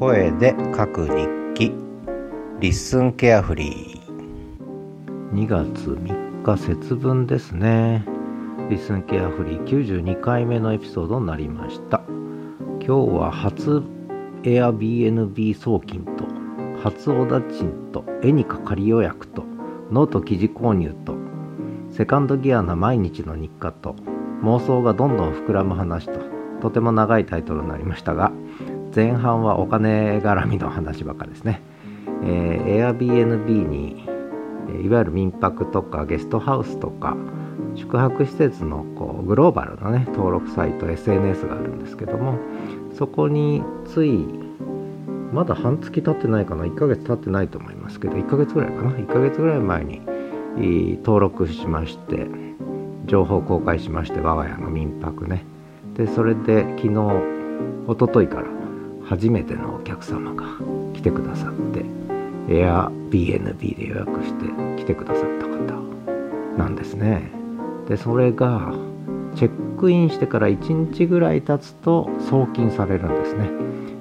声で書く日記。 LISTEN carefree。2月3日節分ですね。 LISTEN carefree 92回目のエピソードになりました。今日は初 Airbnb 送金と初 ODACHIN と Anyca 仮予約とノート記事購入とセカンドギアな毎日の日課と妄想がどんどん膨らむ話ととても長いタイトルになりましたが前半はお金絡みの話ばっかですね、えー、Airbnb にいわゆる民泊とかゲストハウスとか宿泊施設のこうグローバルなね登録サイト SNS があるんですけどもそこについまだ半月経ってないかな？1ヶ月経ってないと思いますけど1ヶ月ぐらいかな？1ヶ月ぐらい前に登録しまして情報公開しまして我が家の民泊ね。でそれで昨日一昨日から初めてのお客様が来てくださって Airbnb で予約して来てくださった方なんですね。でそれがチェックインしてから1日ぐらい経つと送金されるんですね。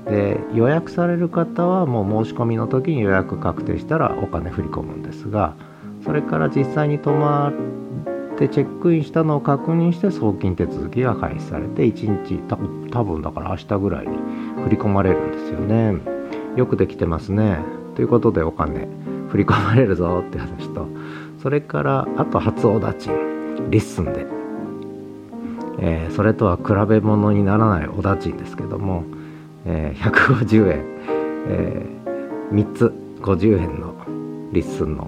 で予約される方はもう申し込みの時に予約確定したらお金振り込むんですがそれから実際に泊まってチェックインしたのを確認して送金手続きが開始されて1日多分だから明日ぐらいに振り込まれるんですよね。よくできてますね。ということでお金。振り込まれるぞって話と。それからあと初 ODACHIN LISTEN で、えー、それとは比べ物にならないおだちんですけども、えー、150円、えー、3つ。50円の LISTEN の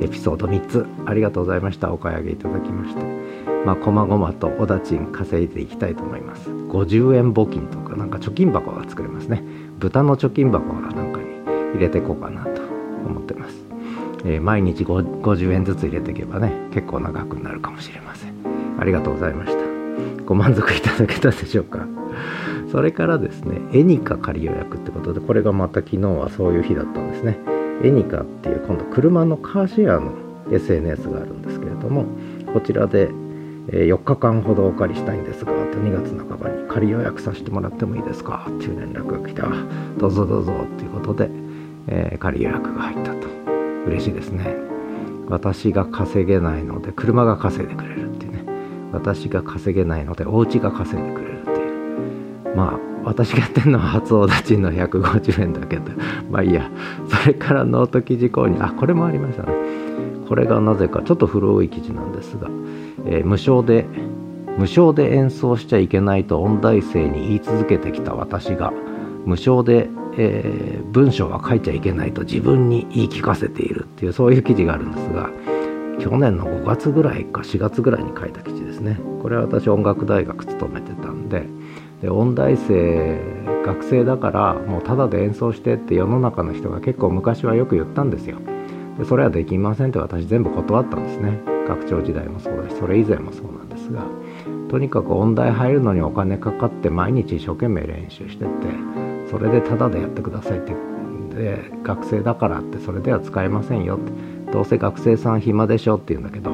エピソード3つ。ありがとうございました。お買い上げいただきまして。まあこまごまとおだちん稼いでいきたいと思います。50円募金とか。なんか貯金箱が作れますね。豚の貯金箱がなんかに入れていこうかなと思ってます、えー、毎日50円ずつ入れていけばね結構な額になるかもしれません。ありがとうございました。ご満足いただけたでしょうか。それからですね絵にか仮予約ってことでこれがまた昨日はそういう日だったんですね。エニカっていう今度車のカーシェアの SNS があるんですけれどもこちらでえ4日間ほどお借りしたいんですが2月半ばに仮予約させてもらってもいいですか？っていう連絡が来てどうぞどうぞっていうことで、えー、仮予約が入ったと。嬉しいですね。私が稼げないので車が稼いでくれるっていうね。私が稼げないのでお家が稼いでくれるっていう。まあ私がやってるのは初お立ちの150円だけど まあいいや。それからノート記事購入。あこれもありましたね。これがなぜかちょっと古い記事なんですが、えー、無償で無償で演奏しちゃいけないと音大生に言い続けてきた私が無償で、えー、文章は書いちゃいけないと自分に言い聞かせているっていうそういう記事があるんですが去年の5月ぐらいか4月ぐらいに書いた記事ですね。これは私音楽大学勤めてたんでで音大生学生だからもうただで演奏してって世の中の人が結構昔はよく言ったんですよ。でそれはできませんって私全部断ったんですね。学長時代もそうだしそれ以前もそうなんですがとにかく音大入るのにお金かかって毎日一生懸命練習しててそれでタダでやってくださいってで学生だからってそれでは使えませんよってどうせ学生さん暇でしょって言うんだけど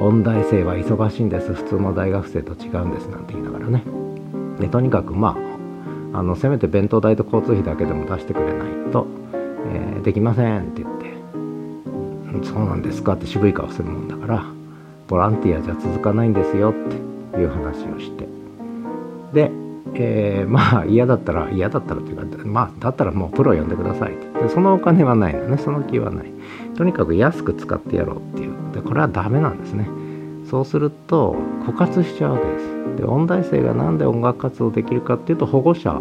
音大生は忙しいんです普通の大学生と違うんですなんて言いながらね。でとにかくまああのせめて弁当代と交通費だけでも出してくれないと、えー、できませんって言ってそうなんですかって渋い顔するもんだからボランティアじゃ続かないんですよっていう話をして。で、えー、まあ嫌だったら嫌だったらというかまあだったらもうプロ呼んでくださいって。でそのお金はないのね。その気はない。とにかく安く使ってやろうっていう。でこれはダメなんですね。そうすると枯渇しちゃうわけです。で音大生が何で音楽活動できるかっていうと保護者。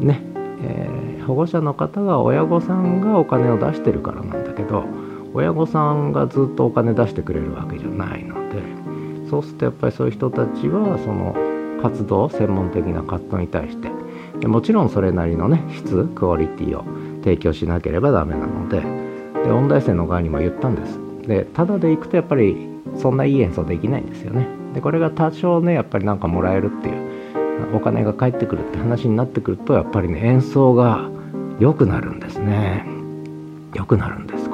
ね、えー、保護者の方が親御さんがお金を出してるからなんだけど親御さんがずっとお金出してくれるわけじゃないのでそうするとやっぱりそういう人たちはその活動専門的な活動に対してでもちろんそれなりのね質クオリティを提供しなければダメなのでで音大生の側にも言ったんです。でただで行くとやっぱりそんないい演奏できないんですよね。でこれが多少ねやっぱりなんかもらえるっていうお金が返ってくるって話になってくるとやっぱりね演奏が良くなるんですね。良くなるんです。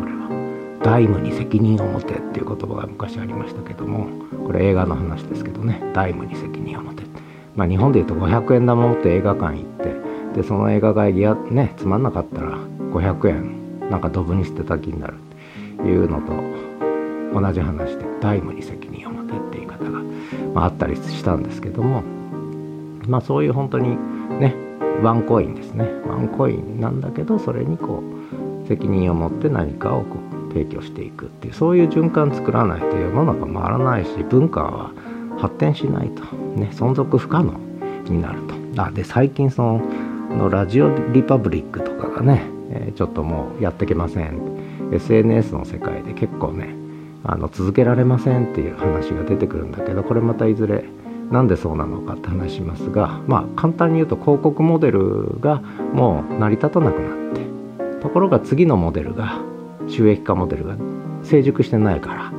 これは大務に責任を持てっていう言葉が昔ありましたけどもこれ映画の話ですけどね。大務に責任を持て。まあ日本でいうと500円玉持って映画館行ってでその映画会議やねつまんなかったら500円なんかドブに捨てた気になるっていうのと同じ話でタイムに責任を持てっていう言い方が、まあ、あったりしたんですけどもまあそういう本当にねワンコインですね。ワンコインなんだけどそれにこう責任を持って何かをこう提供していくっていうそういう循環作らないと世の中回らないし文化は発展しないと。ね存続不可能になると。あで最近そののラジオリパブリックとかがね、えー、ちょっともうやってけません。SNS の世界で結構ねあの続けられませんっていう話が出てくるんだけどこれまたいずれなんでそうなのかって話しますがまあ簡単に言うと広告モデルがもう成り立たなくなってところが次のモデルが収益化モデルが成熟してないから。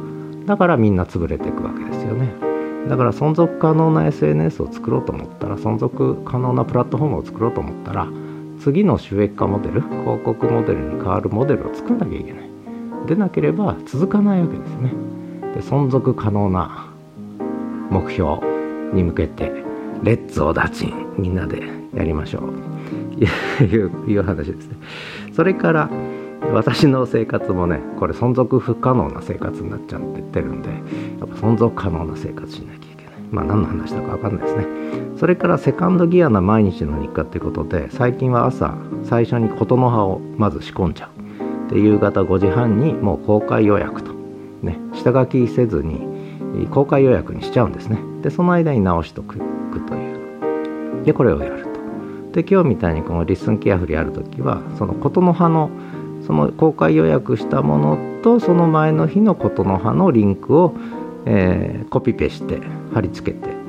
だからみんな潰れていくわけですよね。だから存続可能な SNS を作ろうと思ったら存続可能なプラットフォームを作ろうと思ったら次の収益化モデル広告モデルに変わるモデルを作んなきゃいけない。でなければ続かないわけですね。で存続可能な目標に向けてレッツオダチンみんなでやりましょう。いういう話ですね。それから私の生活もねこれ存続不可能な生活になっちゃってってるんでやっぱ存続可能な生活しなきゃいけない。まあ何の話だか分かんないですね。それからセカンドギアな毎日の日課っていうことで最近は朝最初に琴の葉をまず仕込んじゃう。で夕方5時半にもう公開予約と。ね下書きせずに公開予約にしちゃうんですね。でその間に直しとくという。でこれをやると。で今日みたいにこの LISTEN carefree ある時はその琴の葉のその公開予約したものとその前の日の琴の葉のリンクを、えー、コピペして貼り付けて。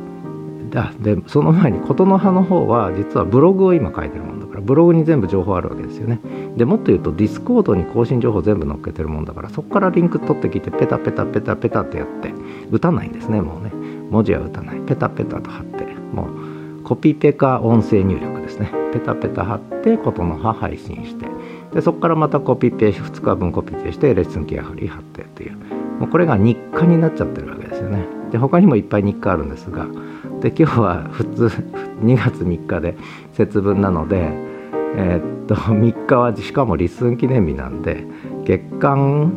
でその前に琴の葉の方は実はブログを今書いてるもんだからブログに全部情報あるわけですよね。でもっと言うと Discord に更新情報全部載っけてるもんだからそこからリンク取ってきてペタペタペタペタってやって打たないんですねもうね。文字は打たない。ペタペタと貼ってもうコピペか音声入力ですね。ペタペタ貼って琴の葉配信して。でそこからまたコピペ2日分コピペしてレッスンケアフリー貼ってっていう。もうこれが日課になっちゃってるわけですよね。で他にもいっぱい日課あるんですがで今日は普通 2月3日で節分なのでえー、っと 3日はしかも立寸記念日なんで月間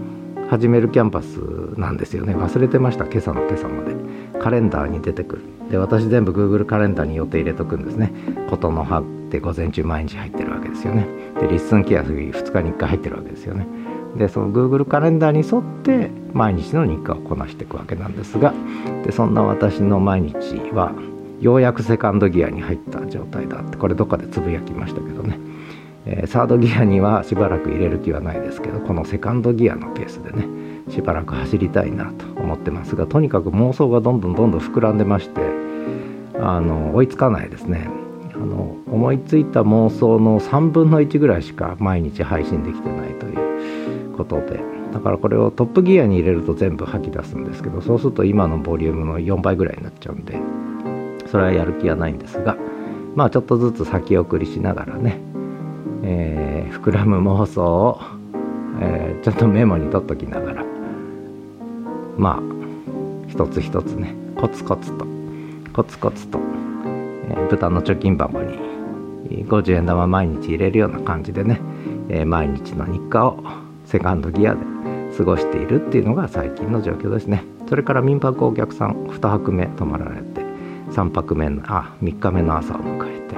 始めるキャンパスなんですよね。忘れてました今朝の今朝まで。カレンダーに出てくる。で私全部 Google カレンダーに予定入れとくんですね。琴の葉って午前中毎日入ってるわけですよね。でリッスンケア2日に1回入ってるわけですよね。でその Google カレンダーに沿って毎日の日課をこなしていくわけなんですがでそんな私の毎日はようやくセカンドギアに入った状態だってこれどっかでつぶやきましたけどね、えー、サードギアにはしばらく入れる気はないですけどこのセカンドギアのペースでねしばらく走りたいなと思ってますがとにかく妄想がどんどんどんどん膨らんでましてあの追いつかないですね。の思いついた妄想の3分の1ぐらいしか毎日配信できてないということでだからこれをトップギアに入れると全部吐き出すんですけどそうすると今のボリュームの4倍ぐらいになっちゃうんでそれはやる気はないんですがまあちょっとずつ先送りしながらね、えー、膨らむ妄想を、えー、ちょっとメモに取っときながらまあ一つ一つねコツコツとコツコツと、豚の貯金箱に50円玉毎日入れるような感じでね、え、毎日の日課をセカンドギアで過ごしているっていうのが最近の状況ですね。それから民泊お客さん2泊目泊まられて3泊目のあ3日目の朝を迎えて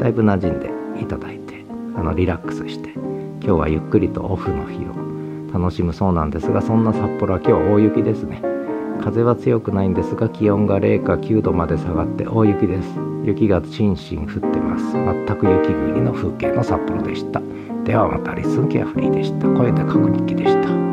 だいぶ馴染んでいただいてあのリラックスして今日はゆっくりとオフの日を楽しむそうなんですがそんな札幌は今日大雪ですね。風は強くないんですが気温が0か9度まで下がって大雪です。雪がしんしん降ってます。全く雪国の風景の札幌でした。ではまたリスンケアフリーでした。声で確認機でした。